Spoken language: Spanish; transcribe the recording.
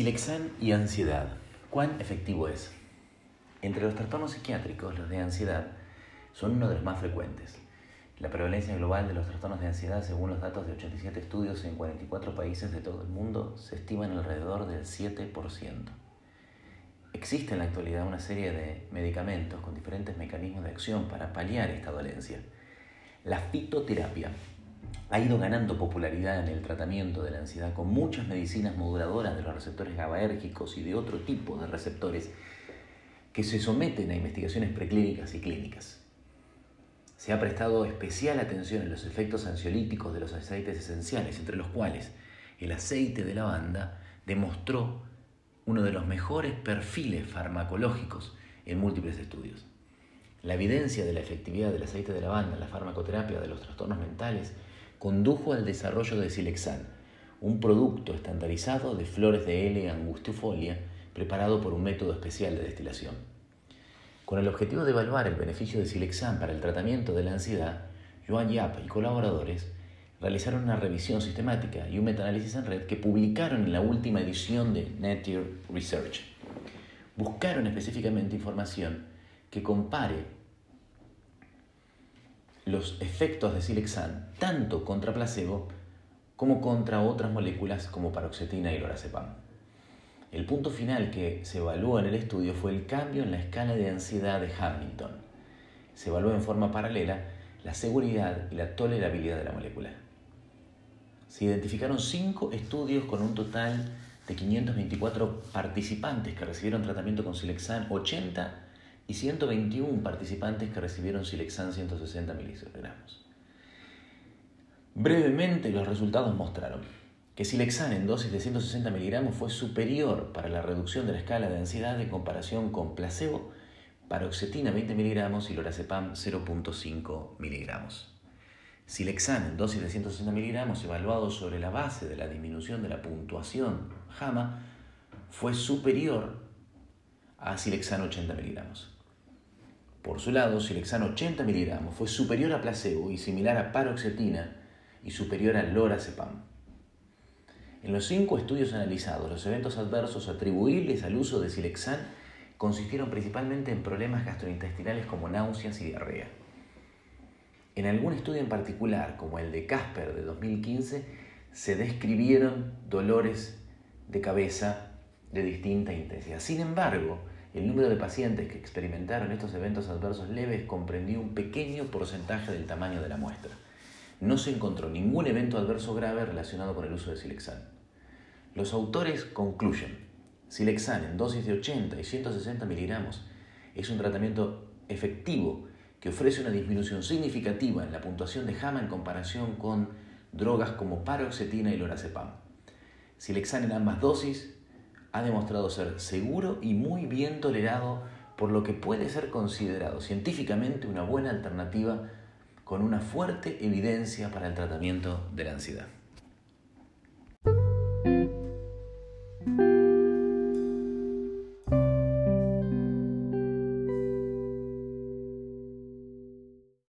Silexan y ansiedad. ¿Cuán efectivo es? Entre los trastornos psiquiátricos, los de ansiedad son uno de los más frecuentes. La prevalencia global de los trastornos de ansiedad, según los datos de 87 estudios en 44 países de todo el mundo, se estima en alrededor del 7%. Existe en la actualidad una serie de medicamentos con diferentes mecanismos de acción para paliar esta dolencia. La fitoterapia ha ido ganando popularidad en el tratamiento de la ansiedad con muchas medicinas moduladoras de los receptores GABAérgicos y de otro tipo de receptores que se someten a investigaciones preclínicas y clínicas. Se ha prestado especial atención en los efectos ansiolíticos de los aceites esenciales, entre los cuales el aceite de lavanda demostró uno de los mejores perfiles farmacológicos en múltiples estudios. La evidencia de la efectividad del aceite de lavanda en la farmacoterapia de los trastornos mentales condujo al desarrollo de Silexan, un producto estandarizado de flores de L angustifolia preparado por un método especial de destilación. Con el objetivo de evaluar el beneficio de Silexan para el tratamiento de la ansiedad, Joan Yap y colaboradores realizaron una revisión sistemática y un metaanálisis en red que publicaron en la última edición de Nature Research. Buscaron específicamente información que compare los efectos de Silexan tanto contra placebo como contra otras moléculas como paroxetina y lorazepam. El punto final que se evaluó en el estudio fue el cambio en la escala de ansiedad de Hamilton. Se evaluó en forma paralela la seguridad y la tolerabilidad de la molécula. Se identificaron cinco estudios con un total de 524 participantes que recibieron tratamiento con Silexan, 80 y 121 participantes que recibieron Silexan 160 miligramos. Brevemente los resultados mostraron que Silexan en dosis de 160 miligramos fue superior para la reducción de la escala de ansiedad en comparación con placebo, paroxetina 20 miligramos y lorazepam 0.5 miligramos. Silexan en dosis de 160 miligramos evaluado sobre la base de la disminución de la puntuación JAMA fue superior a Silexan 80 miligramos. Por su lado, Silexan 80 miligramos fue superior a placebo y similar a paroxetina y superior a lorazepam. En los cinco estudios analizados, los eventos adversos atribuibles al uso de Silexan consistieron principalmente en problemas gastrointestinales como náuseas y diarrea. En algún estudio en particular, como el de Casper de 2015, se describieron dolores de cabeza de distinta intensidad. Sin embargo, el número de pacientes que experimentaron estos eventos adversos leves comprendió un pequeño porcentaje del tamaño de la muestra. No se encontró ningún evento adverso grave relacionado con el uso de Silexan. Los autores concluyen, Silexan en dosis de 80 y 160 miligramos es un tratamiento efectivo que ofrece una disminución significativa en la puntuación de JAMA en comparación con drogas como paroxetina y lorazepam. Silexan en ambas dosis ha demostrado ser seguro y muy bien tolerado, por lo que puede ser considerado científicamente una buena alternativa con una fuerte evidencia para el tratamiento de la ansiedad.